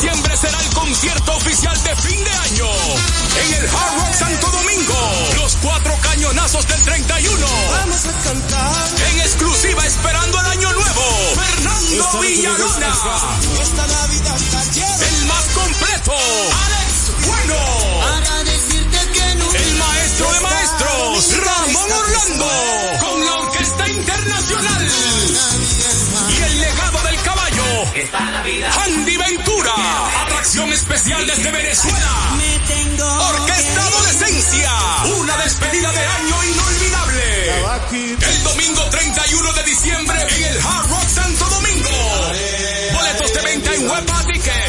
El 31 de diciembre será el concierto oficial de fin de año en el Hard Rock Santo Domingo. Los cuatro cañonazos del 31. Vamos a cantar. En exclusiva esperando el año nuevo. Fernando Villalona. Esta Navidad está El más completo. Alex Bueno. Para decirte que no. El maestro de maestros. Ramón Orlando. Con la Orquesta Internacional. Y el legado caballo. Andy Ventura. Atracción especial desde Venezuela. Orquesta Adolescencia. Una despedida de año inolvidable. El domingo 31 de diciembre en el Hard Rock Santo Domingo. Boletos de venta en Web.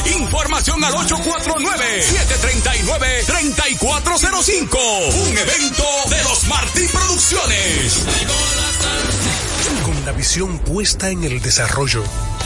Información al 849-739-3405. Un evento de los Martín Producciones. Con la visión puesta en el desarrollo,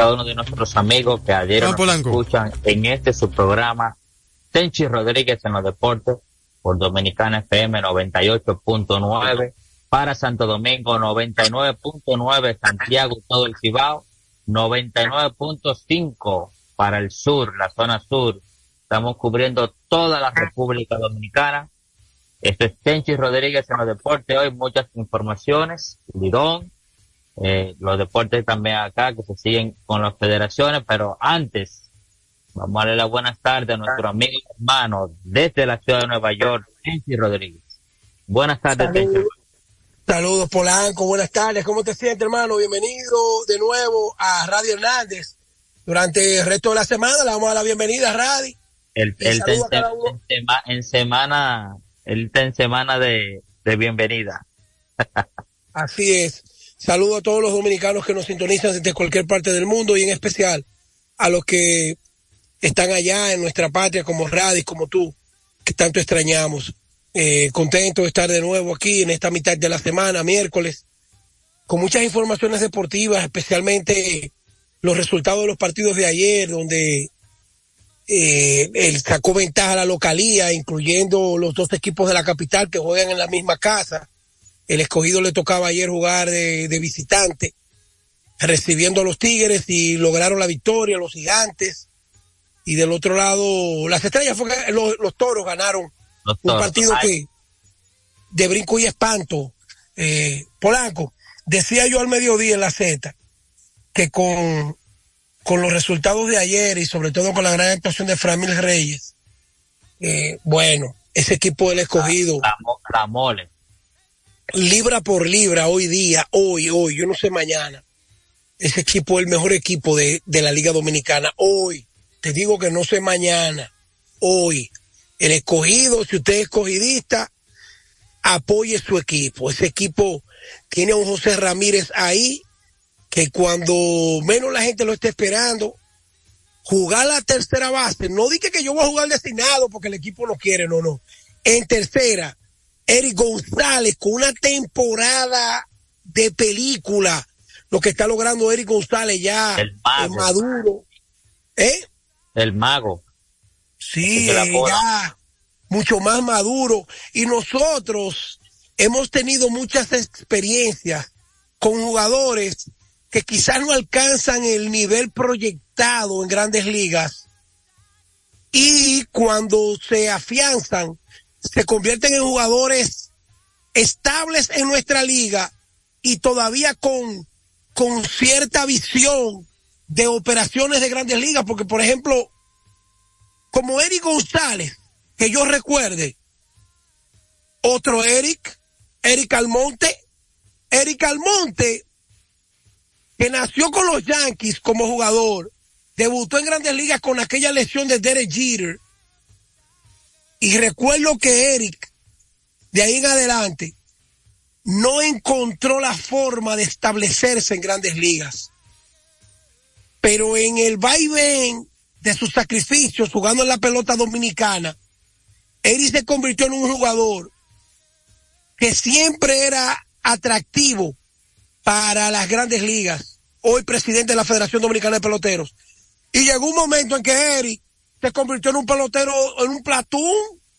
Cada uno de nuestros amigos que ayer Ah, nos escuchan en este su programa Tenchi Rodríguez en los deportes por Dominicana FM 98.9 para Santo Domingo 99.9 Santiago todo el Cibao 99.5 para el sur, la zona sur. Estamos cubriendo toda la República Dominicana. Esto es Tenchi Rodríguez en los deportes. Hoy muchas informaciones. Lidón, eh, los deportes también acá que se siguen con las federaciones, pero antes vamos a darle las buenas tardes a nuestro amigo y hermano desde la ciudad de Nueva York, Tenchi Rodríguez. Buenas tardes, Tenchi. Saludos Polanco, buenas tardes, ¿cómo te sientes hermano? Bienvenido de nuevo a Radio Hernández. Durante el resto de la semana le damos a la bienvenida a Radio. El, el a en, sema- en semana, él está en semana de, de bienvenida. Así es. Saludo a todos los dominicanos que nos sintonizan desde cualquier parte del mundo y en especial a los que están allá en nuestra patria como Radis, como tú, que tanto extrañamos. Eh, contento de estar de nuevo aquí en esta mitad de la semana, miércoles, con muchas informaciones deportivas, especialmente los resultados de los partidos de ayer, donde eh, él sacó ventaja a la localía, incluyendo los dos equipos de la capital que juegan en la misma casa. El escogido le tocaba ayer jugar de, de visitante, recibiendo a los Tigres y lograron la victoria, los gigantes. Y del otro lado, las estrellas fue los, los toros ganaron Los un toros. partido Ay, que de brinco y espanto. Eh, Polanco, decía yo al mediodía en la Z que con, con los resultados de ayer y sobre todo con la gran actuación de Framil Reyes, eh, bueno, ese equipo del escogido la mole. Libra por libra hoy día, hoy, hoy, yo no sé mañana. Ese equipo es el mejor equipo de, de la Liga Dominicana. Hoy, te digo que no sé mañana, hoy. El escogido, si usted es escogidista, apoye su equipo. Ese equipo tiene a un José Ramírez ahí, que cuando menos la gente lo esté esperando, jugar la tercera base, no dije que yo voy a jugar destinado porque el equipo no quiere, no, no. En tercera, Eric González con una temporada de película. Lo que está logrando Eric González ya El mago. maduro. ¿Eh? El mago. Sí, ya mucho más maduro. Y nosotros hemos tenido muchas experiencias con jugadores que quizás no alcanzan el nivel proyectado en grandes ligas y cuando se afianzan se convierten en jugadores estables en nuestra liga y todavía con, con cierta visión de operaciones de grandes ligas, porque por ejemplo, como Eric González, que yo recuerde, otro Eric, Eric Almonte, Eric Almonte, que nació con los Yankees como jugador, debutó en grandes ligas con aquella lesión de Derek Jeter, y recuerdo que Eric, de ahí en adelante, no encontró la forma de establecerse en grandes ligas. Pero en el vaivén de sus sacrificios jugando en la pelota dominicana, Eric se convirtió en un jugador que siempre era atractivo para las grandes ligas, hoy presidente de la Federación Dominicana de Peloteros. Y llegó un momento en que Eric se convirtió en un pelotero, en un platón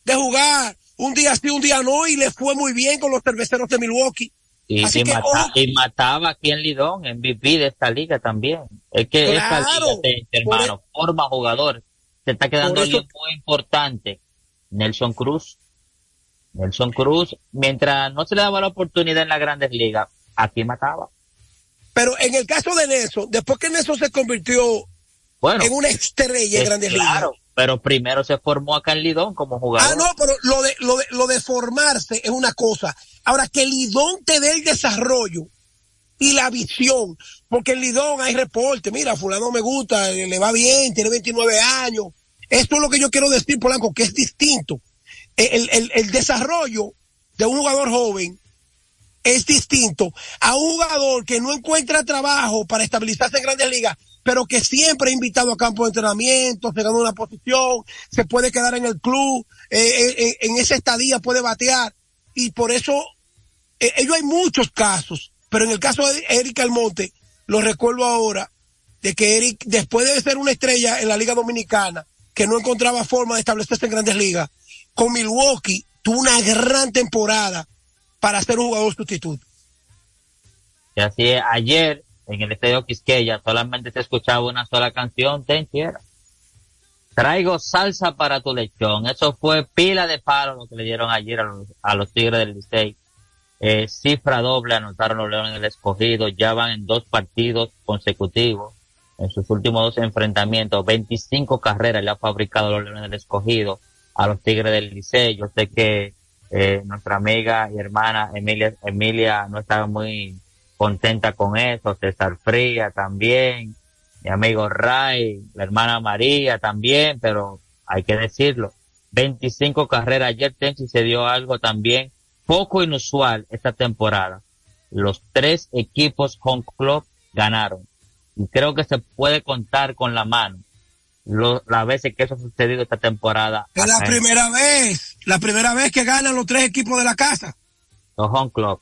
de jugar un día sí, un día no, y le fue muy bien con los cerveceros de Milwaukee. Y, Así que, y mataba aquí en Lidón, en MVP de esta liga también. Es que esta liga, hermano, e- forma jugador. Se está quedando alguien muy importante. Nelson Cruz. Nelson Cruz, mientras no se le daba la oportunidad en las grandes ligas, aquí mataba. Pero en el caso de Nelson, después que Nelson se convirtió en una estrella en grandes ligas pero primero se formó acá en Lidón como jugador. Ah, no, pero lo de, lo de, lo de formarse es una cosa. Ahora, que Lidón te dé el desarrollo y la visión, porque en Lidón hay reporte, mira, fulano me gusta, le va bien, tiene 29 años. Esto es lo que yo quiero decir, Polanco, que es distinto. El, el, el desarrollo de un jugador joven es distinto a un jugador que no encuentra trabajo para estabilizarse en grandes ligas pero que siempre ha invitado a campo de entrenamiento, se gana una posición, se puede quedar en el club, eh, eh, eh, en esa estadía puede batear. Y por eso, ellos hay muchos casos, pero en el caso de Eric Almonte, lo recuerdo ahora, de que Eric, después de ser una estrella en la Liga Dominicana, que no encontraba forma de establecerse en grandes ligas, con Milwaukee tuvo una gran temporada para ser un jugador sustituto. Y así es, ayer en el estadio Quisqueya solamente se escuchaba una sola canción, ten Traigo salsa para tu lechón. Eso fue pila de palo lo que le dieron ayer a los, Tigres del Licey. Eh, cifra doble anotaron los Leones del Escogido. Ya van en dos partidos consecutivos. En sus últimos dos enfrentamientos, 25 carreras le ha fabricado los Leones del Escogido a los Tigres del Licey. Yo sé que eh, nuestra amiga y hermana Emilia, Emilia no estaba muy contenta con eso, César Fría también, mi amigo Ray, la hermana María también, pero hay que decirlo, 25 carreras, ayer Tenchi se dio algo también poco inusual esta temporada. Los tres equipos home club ganaron. Y creo que se puede contar con la mano las veces que eso ha sucedido esta temporada. Es la primera vez, la primera vez que ganan los tres equipos de la casa. Los home club.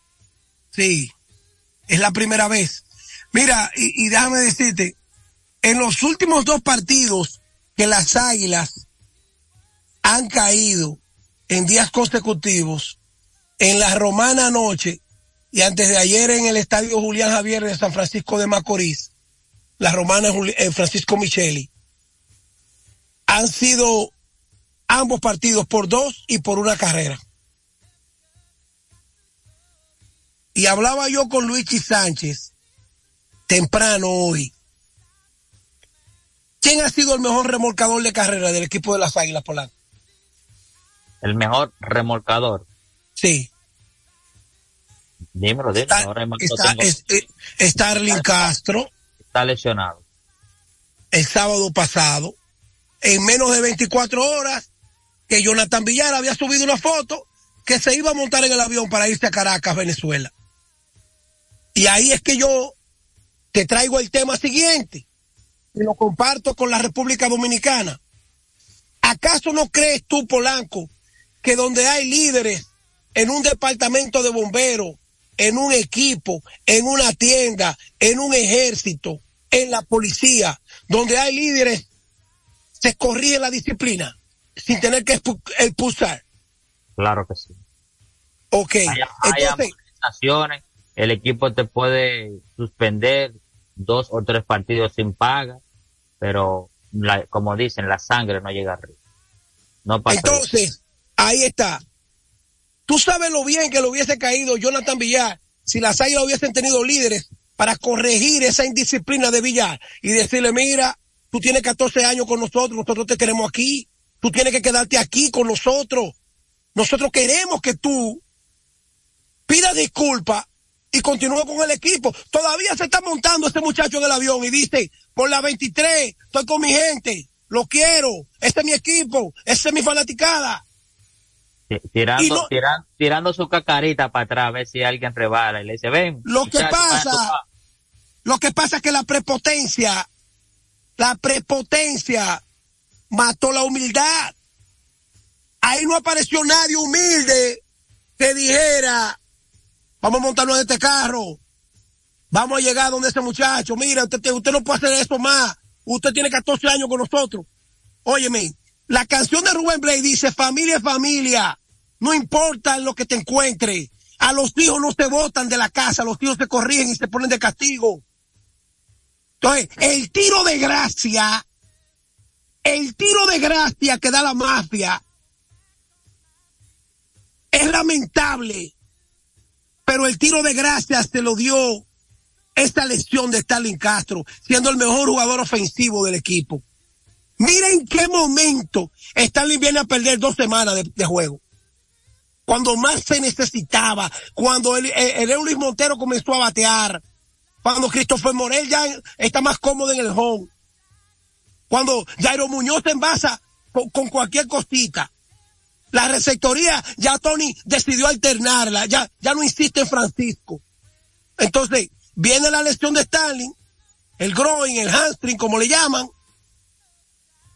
Sí. Es la primera vez. Mira, y, déjame decirte, en los últimos dos partidos que las Águilas han caído en días consecutivos, en la Romana anoche y antes de ayer en el Estadio Julián Javier de San Francisco de Macorís, la Romana eh, Francisco Micheli, han sido ambos partidos por dos y por una carrera. Y hablaba yo con Luigi Sánchez temprano hoy. ¿Quién ha sido el mejor remolcador de carrera del equipo de las Águilas Polanco? El mejor remolcador. Sí. Dímelo, dímelo. Está, está, eh, Castro. Está lesionado. El sábado pasado, en menos de 24 horas, que Jonathan Villar había subido una foto que se iba a montar en el avión para irse a Caracas, Venezuela. Y ahí es que yo te traigo el tema siguiente y lo comparto con la República Dominicana. ¿Acaso no crees tú, Polanco, que donde hay líderes en un departamento de bomberos, en un equipo, en una tienda, en un ejército, en la policía, donde hay líderes, se corrige la disciplina sin tener que expulsar? Claro que sí. Ok. Entonces, el equipo te puede suspender dos o tres partidos sin paga, pero como dicen, la sangre no llega arriba. No Entonces, ahí está. Tú sabes lo bien que le hubiese caído Jonathan Villar si las águilas hubiesen tenido líderes para corregir esa indisciplina de Villar y decirle, mira, tú tienes 14 años con nosotros, nosotros te queremos aquí, tú tienes que quedarte aquí con nosotros. Nosotros queremos que tú pidas disculpas y continúe con el equipo. Todavía se está montando este muchacho en el avión y dice, por la 23, estoy con mi gente, lo quiero, este es mi equipo, esta es mi fanaticada. Tirando, tirando, su cacarita para atrás a ver si alguien rebala y le dice, ven. Lo que pasa, lo que pasa es que la prepotencia, la prepotencia mató la humildad. Ahí no apareció nadie humilde que dijera, vamos a montarnos en este carro, vamos a llegar donde ese muchacho, mira, usted, usted no puede hacer eso más, usted tiene 14 años con nosotros. Óyeme, la canción de Rubén Blade dice, familia es familia, no importa lo que te encuentre. A los hijos no se botan de la casa, los hijos se corrigen y se ponen de castigo. Entonces, el tiro de gracia, el tiro de gracia que da la mafia es lamentable, pero el tiro de gracia se lo dio esta lesión de Stalin Castro, siendo el mejor jugador ofensivo del equipo. Miren qué momento Stalin viene a perder dos semanas de juego cuando más se necesitaba, cuando el, el, Luis Montero comenzó a batear, cuando Christopher Morel ya está más cómodo en el home, cuando Jairo Muñoz se envasa con, con cualquier cosita. La receptoría, ya Tony decidió alternarla, ya, ya no insiste en Francisco. Entonces, viene la lesión de Stalin, el groin, el hamstring, como le llaman,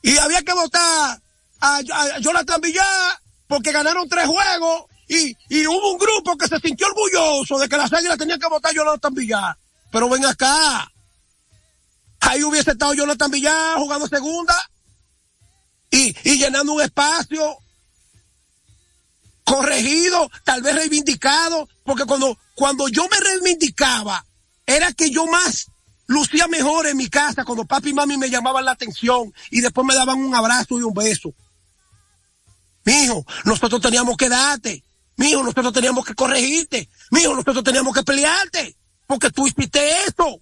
y había que votar a, a Jonathan Villar porque ganaron tres juegos y, y hubo un grupo que se sintió orgulloso de que las águilas tenían que votar a Jonathan Villar. Pero ven acá. Ahí hubiese estado Jonathan Villar jugando segunda y, y llenando un espacio corregido, tal vez reivindicado, porque cuando, cuando yo me reivindicaba, era que yo más lucía mejor en mi casa cuando papi y mami me llamaban la atención y después me daban un abrazo y un beso. Mijo, nosotros teníamos que darte. Mijo, nosotros teníamos que corregirte. Mijo, nosotros teníamos que pelearte. Porque tú hiciste esto.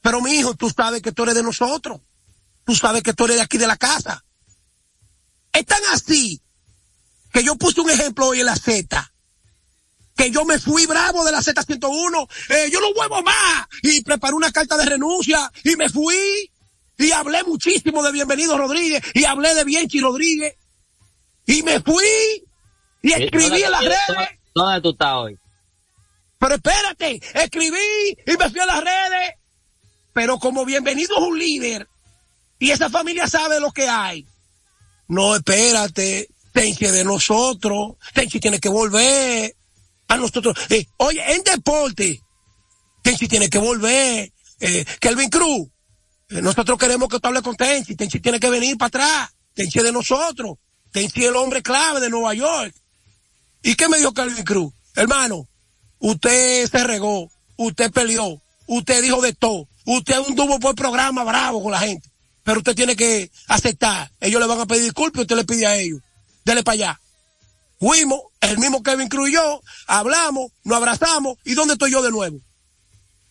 Pero mi hijo, tú sabes que tú eres de nosotros. Tú sabes que tú eres de aquí de la casa. Es tan así que yo puse un ejemplo hoy en la Z. Que yo me fui bravo de la Z101. Eh, yo no huevo más. Y preparé una carta de renuncia. Y me fui. Y hablé muchísimo de Bienvenido Rodríguez. Y hablé de Bienchi Rodríguez. Y me fui y escribí en las redes. ¿Dónde tú estás hoy? Pero espérate, escribí y me fui a las redes. Pero como bienvenido es un líder y esa familia sabe lo que hay. No, espérate, Tenchi de nosotros, Tenchi tiene que volver a nosotros. Eh, oye, en deporte, Tenchi tiene que volver. Eh, Kelvin Cruz, eh, nosotros queremos que tú hables con Tenchi, Tenchi tiene que venir para atrás, Tenchi de nosotros. Tenchi el hombre clave de Nueva York. ¿Y qué me dijo Calvin Cruz? Hermano, usted se regó, usted peleó, usted dijo de todo, usted anduvo por programa bravo con la gente, pero usted tiene que aceptar. Ellos le van a pedir disculpas y usted le pide a ellos. Dele para allá. Fuimos, el mismo Kevin Cruz y yo, hablamos, nos abrazamos, ¿y dónde estoy yo de nuevo?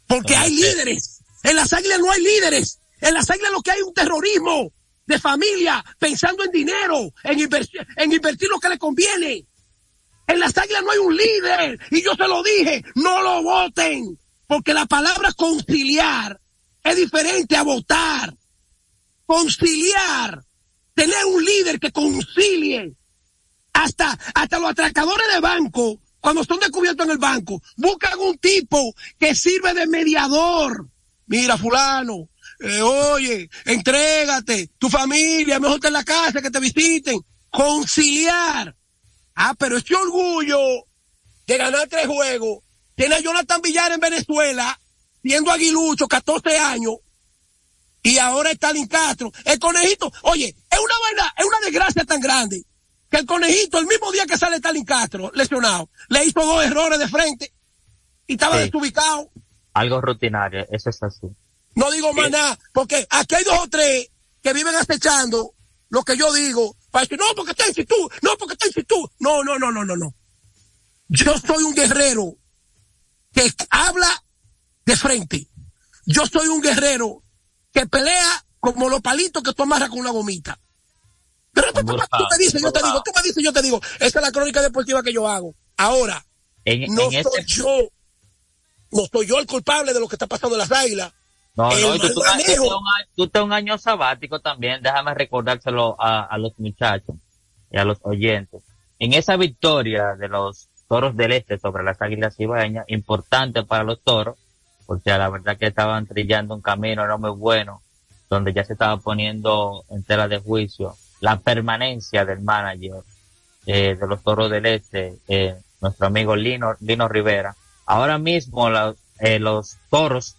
Porque hay líderes. En las águilas no hay líderes. En las águilas lo que hay es un terrorismo de familia, pensando en dinero, en, en invertir lo que le conviene. En las águilas no hay un líder. Y yo se lo dije, no lo voten. Porque la palabra conciliar es diferente a votar. Conciliar. Tener un líder que concilie. Hasta, hasta los atracadores de banco, cuando son descubiertos en el banco, buscan un tipo que sirve de mediador. Mira, fulano, eh, oye, entrégate, tu familia, mejor que en la casa, que te visiten. Conciliar. Ah, pero ese orgullo de ganar tres juegos tiene a Jonathan Villar en Venezuela, siendo aguilucho, 14 años, y ahora está Stalin Castro. El conejito, oye, es una vaina, es una desgracia tan grande que el conejito, el mismo día que sale Stalin Castro, lesionado, le hizo dos errores de frente y estaba desubicado. Algo rutinario, eso es así. No digo más nada, porque aquí hay dos o tres que viven acechando lo que yo digo, para decir, no, porque está en tú, no, porque está en tú. No, no, no, no, no, no. Yo soy un guerrero que habla de frente. Yo soy un guerrero que pelea como los palitos que tú amarras con una gomita. Pero tú, tú, dices, yo te digo, tú me dices, yo te digo, esa es la crónica deportiva que yo hago. Ahora, En, no en soy yo, no soy yo el culpable de lo que está pasando en las águilas. no, el no, y tú, tú, tú manejo. un año- un sabático también, déjame recordárselo a, a los muchachos y a los oyentes. En esa victoria de los toros del este sobre las águilas ibaeñas, importante para los toros, porque la verdad que estaban trillando un camino no muy bueno, donde ya se estaba poniendo en tela de juicio la permanencia del manager eh, de los toros del este, eh, nuestro amigo Lino, Lino Rivera. Ahora mismo la- eh, los toros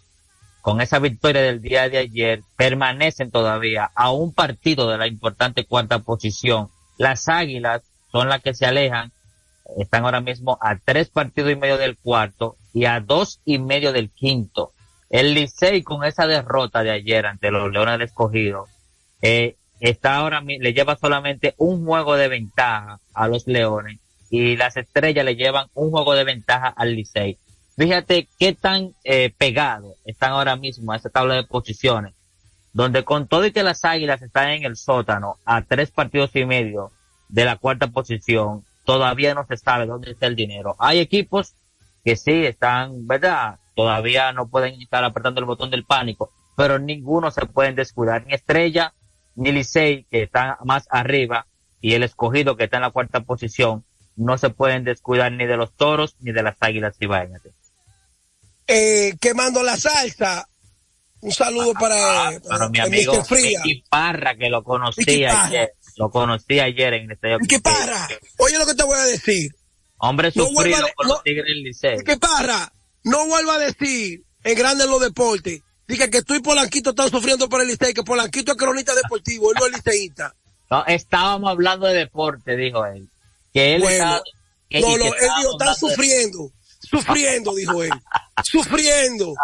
con esa victoria del día de ayer, permanecen todavía a un partido de la importante cuarta posición. Las águilas son las que se alejan, están ahora mismo a tres partidos y medio del cuarto y a dos y medio del quinto. El Licey con esa derrota de ayer ante los Leones del Escogido, eh, está ahora le lleva solamente un juego de ventaja a los Leones y las estrellas le llevan un juego de ventaja al Licey. Fíjate qué tan eh, pegado están ahora mismo a esa tabla de posiciones, donde con todo y que las águilas están en el sótano a tres partidos y medio de la cuarta posición, todavía no se sabe dónde está el dinero. Hay equipos que sí están, ¿verdad? Todavía no pueden estar apretando el botón del pánico, pero ninguno se pueden descuidar, ni Estrella, Licey, que están más arriba, y el escogido que está en la cuarta posición, no se pueden descuidar ni de los toros ni de las águilas ibaeñas. Eh, quemando la salsa. Un saludo para, Ah, Pero mi para amigo Mr. Fría. Mickey Parra, que lo conocí ayer, lo conocí ayer en el estadio. Mickey Parra, oye lo que te voy a decir. Hombre No sufrido por no- los Tigres del Licey. Mickey Parra, no vuelva a decir en grande en los deportes. Diga que tú y Polanquito están sufriendo por el Licey, que Polanquito es cronista deportivo, él no es liceísta. No, estábamos hablando de deporte, dijo él. Que él Bueno, estaba, que, No, no, él dijo, están de- sufriendo, sufriendo, dijo él. Sufriendo.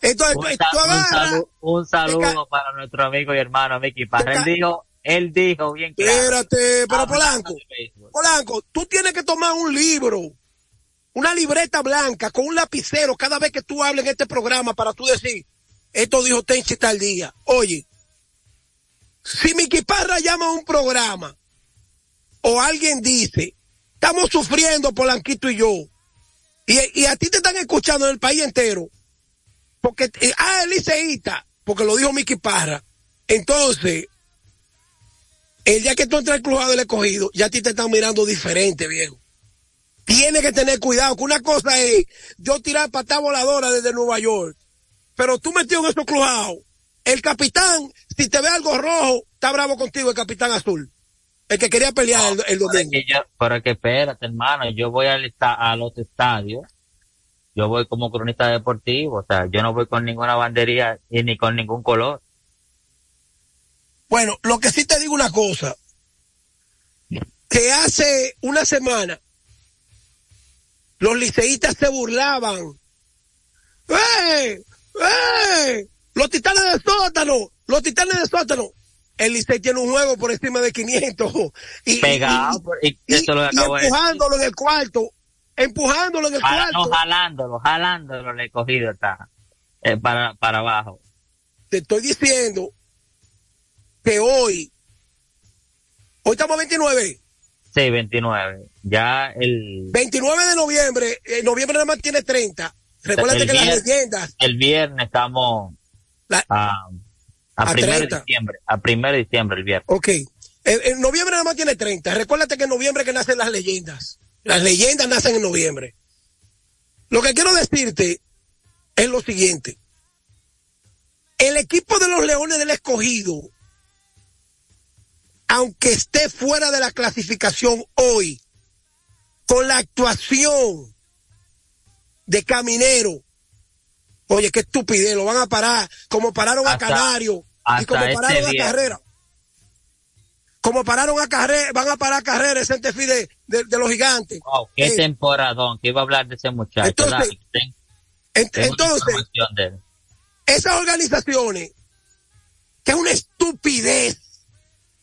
Entonces, un, tú, sa- tú un agarras, un saludo para nuestro amigo y hermano Mickey Parra. Él dijo, él dijo bien claro. espérate, pero Polanco. Polanco, tú tienes que tomar un libro, una libreta blanca con un lapicero cada vez que tú hables en este programa para tú decir, esto dijo Tenchi tal día. Oye, si Miki Parra llama a un programa o alguien dice, estamos sufriendo Polanquito y yo, y, a ti te están escuchando en el país entero, porque, eh, ah, el porque lo dijo Miki Parra, entonces, el día que tú entras al crujado del escogido, ya a ti te están mirando diferente, viejo. Tienes que tener cuidado, que una cosa es yo tirar patada voladora desde Nueva York, pero tú metido en esos crujados, el capitán, si te ve algo rojo, está bravo contigo, el capitán azul. El que quería pelear el, el Pero es domingo. que yo- pero que espérate, hermano, yo voy al a los estadios, yo voy como cronista deportivo, o sea, yo no voy con ninguna bandería y ni con ningún color. Bueno, lo que sí te digo una cosa, que hace una semana los liceístas se burlaban. ¡Eh! ¡Eh! Los titanes de sótano, los titanes de sótano. El Licey tiene un juego por encima de 500. Y, Pegado, y- y, y- eso lo y acabo de decir. empujándolo en el cuarto. Empujándolo en el Jala- cuarto. no, jalándolo, jalándolo, le he cogido está, eh, para, para abajo. te estoy diciendo que hoy, hoy estamos 29, Sí, 29. Ya el, 29 de noviembre, en noviembre nada más tiene 30. Recuérdate que las leyendas, el viernes estamos la- a, a, A primero de 30. diciembre, a primero de diciembre el viernes. ok, en, en noviembre nada más tiene 30. Recuérdate que en noviembre que nacen las leyendas. Las leyendas nacen en noviembre. Lo que quiero decirte es lo siguiente. El equipo de los Leones del Escogido, aunque esté fuera de la clasificación hoy, con la actuación de Caminero, oye, qué estupidez, lo van a parar, como pararon a Canario y como este pararon a. Carrera. Como pararon a Carrera, van a parar a Carrera el centerfield de, de, de los gigantes. Wow, qué Eh, temporadón, que iba a hablar de ese muchacho. Entonces, ten- ent- entonces, esas organizaciones, que es una estupidez.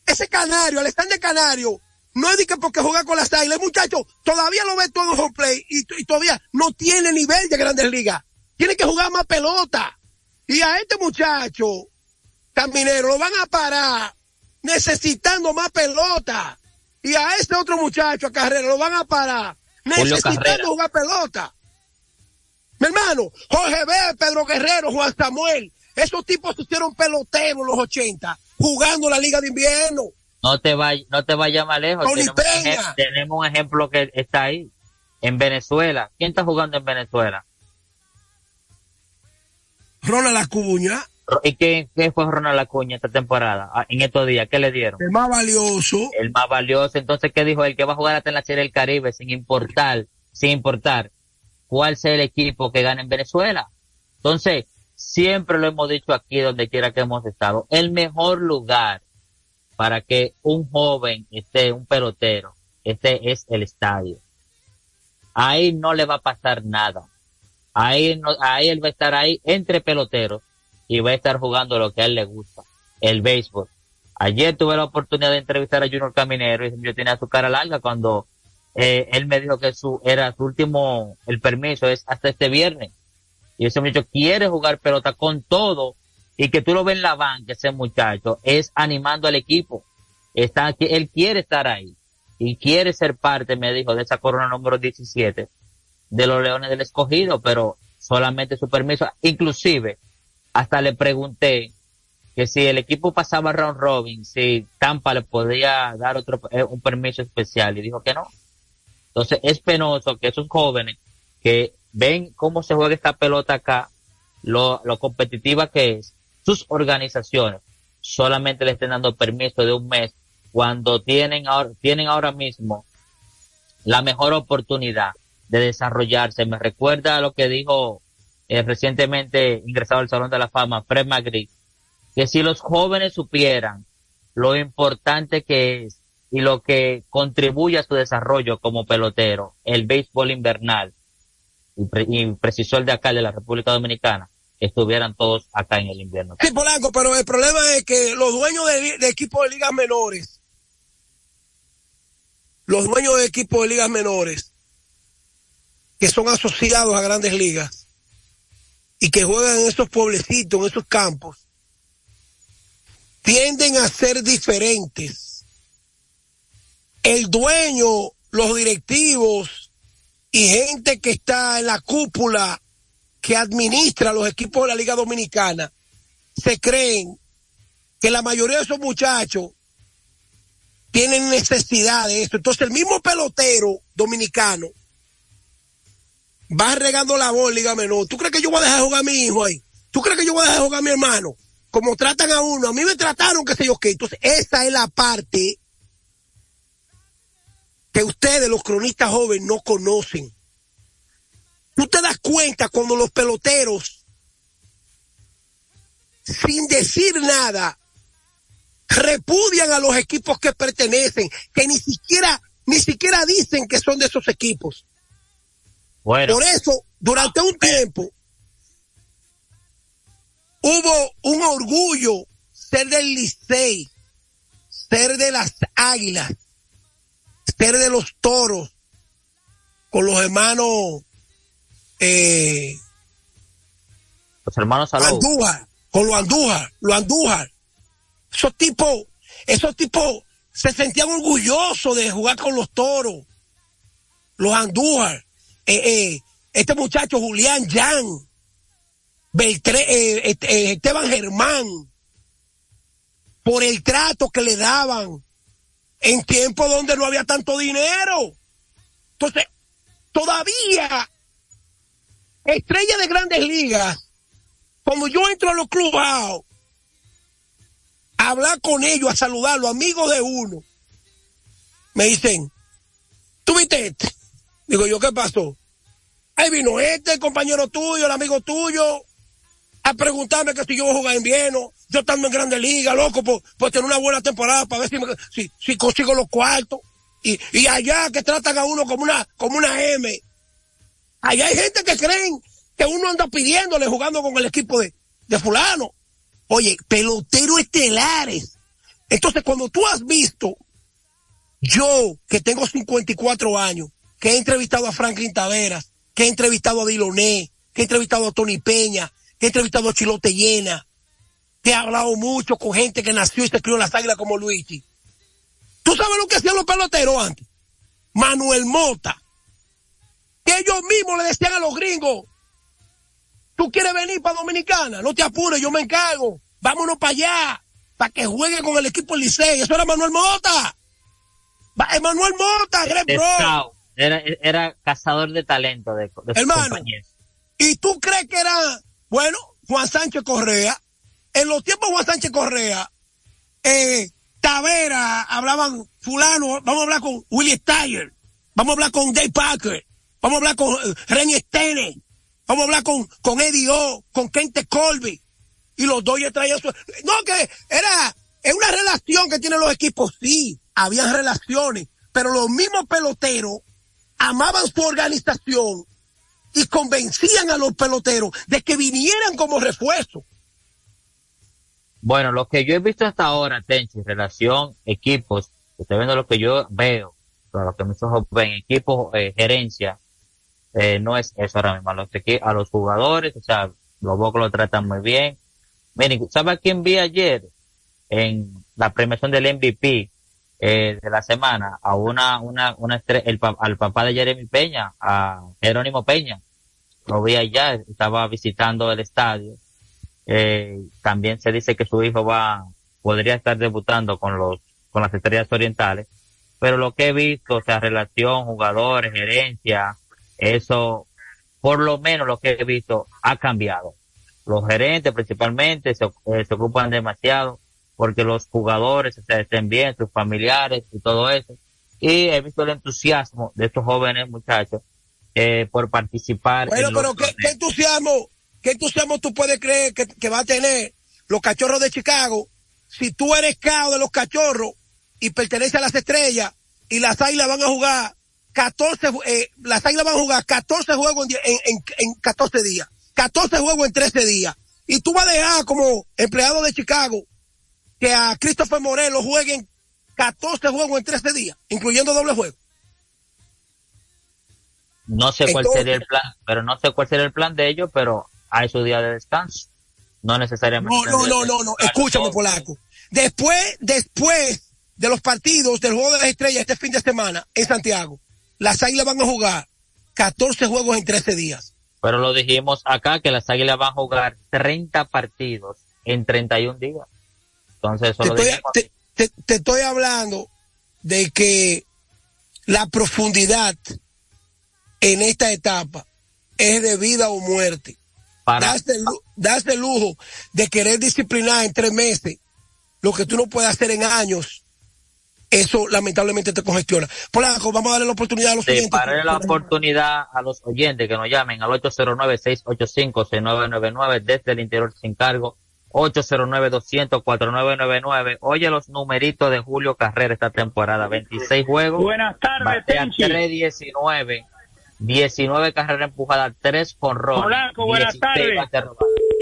Ese Canario, Alexander Canario, no es de que porque juega con las águilas, el muchacho todavía lo ve todo en home play y, y todavía no tiene nivel de grandes ligas. tiene que jugar más pelota. Y a este muchacho, Caminero, lo van a parar necesitando más pelota. Y a este otro muchacho, a Carrera, lo van a parar necesitando jugar pelota. Mi hermano, Jorge B., Pedro Guerrero, Juan Samuel, esos tipos hicieron peloteros en los 80, jugando la Liga de Invierno. No te vayas, no te vayas más lejos. Tenemos un, ejemplo que está ahí. En Venezuela. ¿Quién está jugando en Venezuela? Ronald Acuña. ¿Y qué, fue Ronald Acuña esta temporada? Ah, en estos días, ¿qué le dieron? El más valioso. El más valioso. Entonces, ¿qué dijo él? Que va a jugar hasta en la Serie del Caribe sin importar, sin importar cuál sea el equipo que gane en Venezuela. Entonces, siempre lo hemos dicho aquí donde quiera que hemos estado. El mejor lugar para que un joven esté, un pelotero, este es el estadio. Ahí no le va a pasar nada. Ahí, no, ahí él va a estar ahí entre peloteros y va a estar jugando lo que a él le gusta, el béisbol. Ayer tuve la oportunidad de entrevistar a Junior Caminero y yo tenía su cara larga cuando eh, él me dijo que su era su último, el permiso es hasta este viernes. Y ese muchacho quiere jugar pelota con todo y que tú lo ves en la banca, ese muchacho, es animando al equipo. Está, él quiere estar ahí y quiere ser parte, me dijo, de esa corona número 17 de los Leones del Escogido, pero solamente su permiso. Inclusive, hasta le pregunté que si el equipo pasaba round robin, si Tampa le podía dar otro, eh, un permiso especial y dijo que no. Entonces es penoso que esos jóvenes que ven cómo se juega esta pelota acá, lo, lo competitiva que es, sus organizaciones solamente le estén dando permiso de un mes cuando tienen ahora, tienen ahora mismo la mejor oportunidad de desarrollarse. Me recuerda lo que dijo eh, recientemente ingresado al Salón de la Fama, Fred McGree, que si los jóvenes supieran lo importante que es y lo que contribuye a su desarrollo como pelotero, el béisbol invernal, y, precisó el de acá de la República Dominicana, estuvieran todos acá en el invierno. Sí, Polanco, pero el problema es que los dueños de, equipos de ligas menores, los dueños de equipos de ligas menores, que son asociados a grandes ligas y que juegan en esos pueblecitos, en esos campos, tienden a ser diferentes. El dueño, los directivos y gente que está en la cúpula que administra los equipos de la Liga Dominicana se creen que la mayoría de esos muchachos tienen necesidad de esto. Entonces el mismo pelotero dominicano va regando la bola, Liga Menor. ¿Tú crees que yo voy a dejar jugar a mi hijo ahí? ¿Tú crees que yo voy a dejar jugar a mi hermano? Como tratan a uno, a mí me trataron, que sé yo qué. Entonces esa es la parte que ustedes, los cronistas jóvenes, no conocen. Tú te das cuenta cuando los peloteros, sin decir nada, repudian a los equipos que pertenecen, que ni siquiera, ni siquiera dicen que son de esos equipos. Bueno. Por eso, durante un tiempo, hubo un orgullo ser del Licey, ser de las Águilas, ser de los Toros, con los hermanos eh, los hermanos Andújar, con los Andújar, los Andújar. Esos tipos, esos tipos se sentían orgullosos de jugar con los toros. Los Andújar. Eh, eh, este muchacho Julián Jan, Beltré, este, Esteban Germán, por el trato que le daban en tiempos donde no había tanto dinero. Entonces, todavía estrella de grandes ligas, cuando yo entro a los clubes a hablar con ellos, a saludarlos, amigos de uno, me dicen, ¿tú viste este? Digo yo, ¿qué pasó? Ahí vino este, el compañero tuyo, el amigo tuyo, a preguntarme que si yo voy a jugar en invierno, yo estando en Grandes Ligas, loco, por, por, tener una buena temporada para ver si, si, consigo los cuartos. Y, y allá que tratan a uno como una, como una M. Allá hay gente que creen que uno anda pidiéndole jugando con el equipo de, de fulano. Oye, pelotero estelares. Entonces, cuando tú has visto, yo que tengo 54 años, que he entrevistado a Franklin Taveras, que he entrevistado a Diloné, que he entrevistado a Tony Peña, que he entrevistado a Chilote Llena, que he hablado mucho con gente que nació y se crió en las águilas como Luigi. ¿Tú sabes lo que hacían los peloteros antes? Manuel Mota. Que ellos mismos le decían a los gringos, tú quieres venir para Dominicana, no te apures, yo me encargo, vámonos para allá, para que juegue con el equipo Licey. Eso era Manuel Mota. Manuel Mota, Greg Bro. Era, era cazador de talento de, de Hermano, ¿y tú crees que era, bueno, Juan Sánchez Correa? En los tiempos de Juan Sánchez Correa, eh, Tavera, hablaban fulano, vamos a hablar con Willie Steyer, vamos a hablar con Dave Parker, vamos a hablar con uh, Renny Stene, vamos a hablar con, con Eddie O, con Kente Colby, y los dos ya traían su, no, que era, es una relación que tienen los equipos, sí, habían relaciones, pero los mismos peloteros amaban su organización y convencían a los peloteros de que vinieran como refuerzo. Bueno, lo que yo he visto hasta ahora, Tenchi, relación equipos, estoy viendo lo que yo veo, lo que mis ojos ven, equipos, eh, gerencia, eh, no es eso ahora mismo. A los, a los jugadores, o sea, los Bocos lo tratan muy bien. Miren, ¿sabe quién vi ayer en la premiación del MVP eh, de la semana? A una, una, una el, al papá de Jeremy Peña, a Jerónimo Peña. Lo vi allá, estaba visitando el estadio eh, también se dice que su hijo va, podría estar debutando con los, con las estrellas orientales. Pero lo que he visto, o sea, relación, jugadores, gerencia, eso, por lo menos lo que he visto, ha cambiado. Los gerentes principalmente se, eh, se ocupan demasiado porque los jugadores se estén bien, sus familiares y todo eso. Y he visto el entusiasmo de estos jóvenes muchachos eh, por participar. Bueno, pero ¿qué, ¿qué, entusiasmo? ¿Qué entusiasmo tú puedes creer que, va a tener los cachorros de Chicago si tú eres cao de los cachorros y pertenece a las estrellas y las águilas van a jugar 14, eh, las águilas van a jugar 14 juegos en, en, en 14 días, 14 juegos en 13 días. Y tú vas a dejar como empleado de Chicago que a Christopher Morelo jueguen 14 juegos en 13 días, incluyendo doble juego. No sé cuál sería el plan, pero no sé cuál sería el plan de ellos, pero hay su día de descanso. No necesariamente. No, no, no, no, no. Escúchame, Polaco. Después, después de los partidos del juego de las estrellas este fin de semana en Santiago, las águilas van a jugar 14 juegos en 13 días. Pero lo dijimos acá que las águilas van a jugar 30 partidos en 31 días. Entonces, eso te, estoy, te, te estoy hablando de que la profundidad en esta etapa es de vida o muerte. Das el, lujo de querer disciplinar en tres meses lo que tú no puedes hacer en años. Eso lamentablemente te congestiona. Polaco, vamos a darle la oportunidad a los oyentes. Darle la oportunidad a los oyentes que nos llamen al 809-685-6999 desde el interior sin cargo. 809-200-4999. Oye los numeritos de Julio Carrera esta temporada. 26 juegos. Buenas tardes, 319 19 carreras empujadas, 3 con Ron. buenas tardes.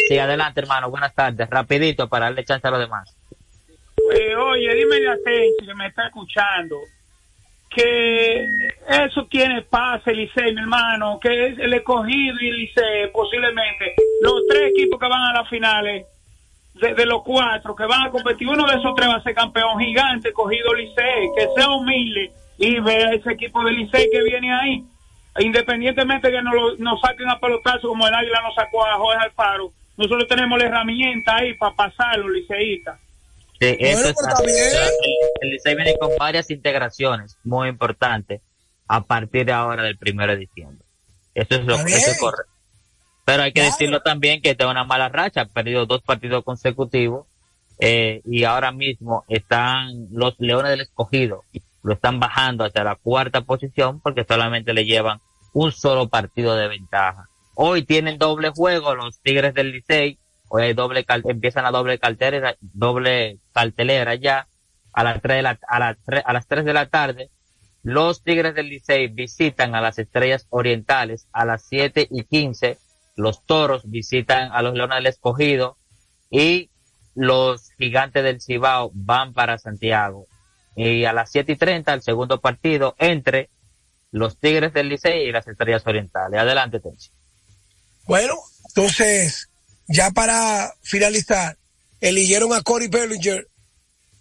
Sí, adelante, hermano, buenas tardes. Rapidito para darle chance a los demás. Eh, oye, dime la atención que me está escuchando, que eso tiene pase, Licey, mi hermano, que es el escogido y Licey, posiblemente, los tres equipos que van a las finales, de, los cuatro que van a competir, uno de esos tres va a ser campeón gigante, escogido Licey, que sea humilde y vea ese equipo de Licey que viene ahí independientemente que nos, nos saquen a pelotazo como el Águila nos sacó a Jorge Alfaro, nosotros tenemos la herramienta ahí para pasar los liceístas. Sí, eso El, Licey viene con varias integraciones muy importantes a partir de ahora del primero de diciembre. Eso es lo que correcto. Pero hay que decirlo también que está una mala racha, ha perdido dos partidos consecutivos eh, y ahora mismo están los Leones del Escogido, lo están bajando hasta la cuarta posición porque solamente le llevan un solo partido de ventaja. Hoy tienen doble juego los Tigres del Licey. Hoy hay doble empiezan la doble cartelera, doble cartelera ya a las tres de la, a las a las tres de la tarde. Los Tigres del Licey visitan a las Estrellas Orientales a las siete y quince. Los Toros visitan a los Leones del Escogido y los Gigantes del Cibao van para Santiago. Y a las siete y treinta el segundo partido entre los Tigres del Licey y las Estrellas Orientales. Adelante, Tenchi. Bueno, entonces, ya para finalizar, eligieron a Corey Bellinger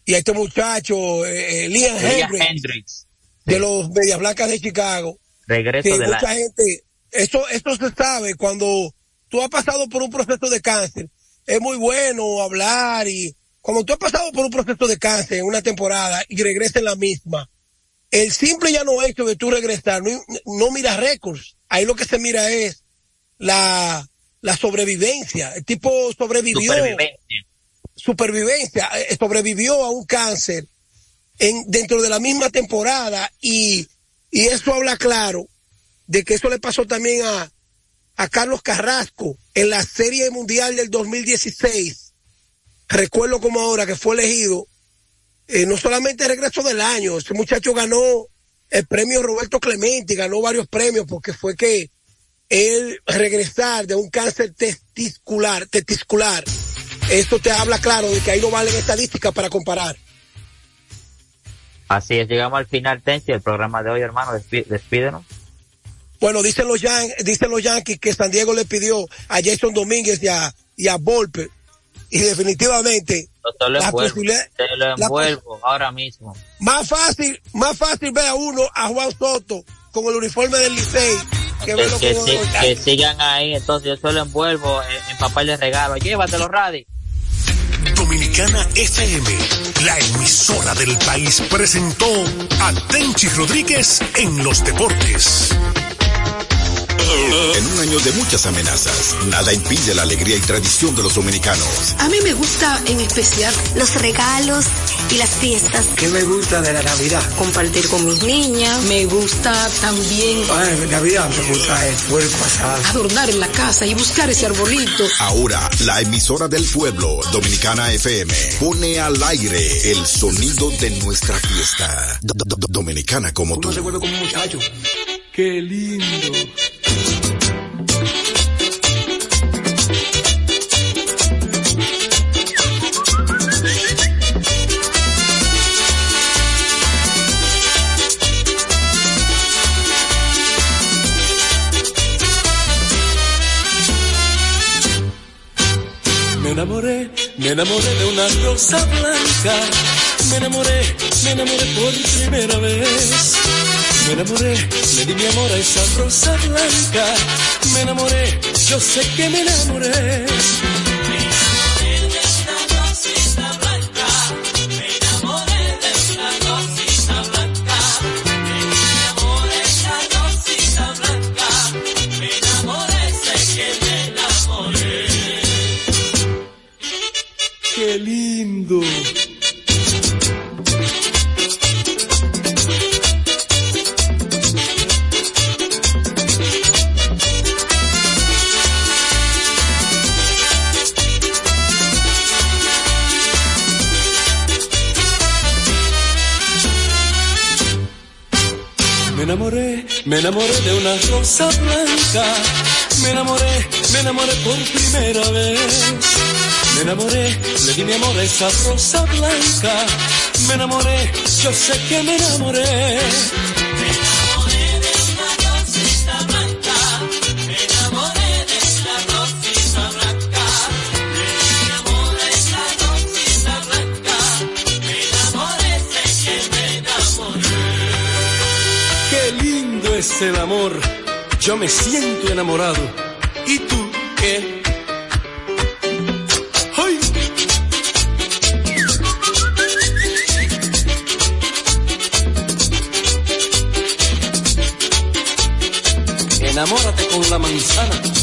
y a este muchacho, eh, eh, Liam Hendricks, Hendricks. de los Medias Blancas de Chicago. Regreso que de mucha la... gente, esto, esto se sabe cuando tú has pasado por un proceso de cáncer. Es muy bueno hablar y cuando tú has pasado por un proceso de cáncer en una temporada y regresas en la misma, el simple ya no hecho de tú regresar, no, no mira récords. Ahí lo que se mira es la, la sobrevivencia. El tipo sobrevivió Supervivencia. supervivencia, eh, sobrevivió a un cáncer en, dentro de la misma temporada y, y eso habla claro de que eso le pasó también a, a Carlos Carrasco en la Serie Mundial del 2016. Recuerdo como ahora que fue elegido, eh, no solamente el regreso del año, ese muchacho ganó el premio Roberto Clemente, ganó varios premios porque fue que él regresar de un cáncer testicular, testicular, esto te habla claro de que ahí no valen estadísticas para comparar. Así es, llegamos al final, Tenchi, del programa de hoy, hermano. Despídenos. Bueno, dicen los, Yan- dicen los Yankees que San Diego le pidió a Jason Domínguez y a, y a Volpe. Y definitivamente, te lo envuelvo. Te lo envuelvo ahora mismo. más fácil, más fácil ver a uno, a Juan Soto, con el uniforme del Licey, que si- sigan ahí, entonces yo se lo envuelvo en, en papel de regalo. Llévatelo, Radi. Dominicana FM, la emisora del país, presentó a Tenchi Rodríguez en los deportes. En un año de muchas amenazas, nada impide la alegría y tradición de los dominicanos. A mí me gusta en especial los regalos y las fiestas. ¿Qué me gusta de la Navidad? compartir con mis niñas. Me gusta también Ay, en Navidad me gusta el puerco asado. adornar en la casa y buscar ese arbolito. Ahora, la emisora del pueblo, Dominicana FM, pone al aire el sonido de nuestra fiesta. Do- do- do- Dominicana como tú. Se vuelve como un muchacho. Qué lindo. Me enamoré, me enamoré de una rosa blanca. Me enamoré, me enamoré por primera vez. Me enamoré, le di mi amor a esa rosa blanca. Me enamoré, yo sé que me enamoré. Me enamoré, me enamoré de una rosa blanca. Me enamoré, me enamoré por primera vez. Me enamoré, le di mi amor a esa rosa blanca. Me enamoré, yo sé que me enamoré. Es el amor. Yo me siento enamorado. ¿Y tú qué? ¡Ay! Enamórate con la manzana.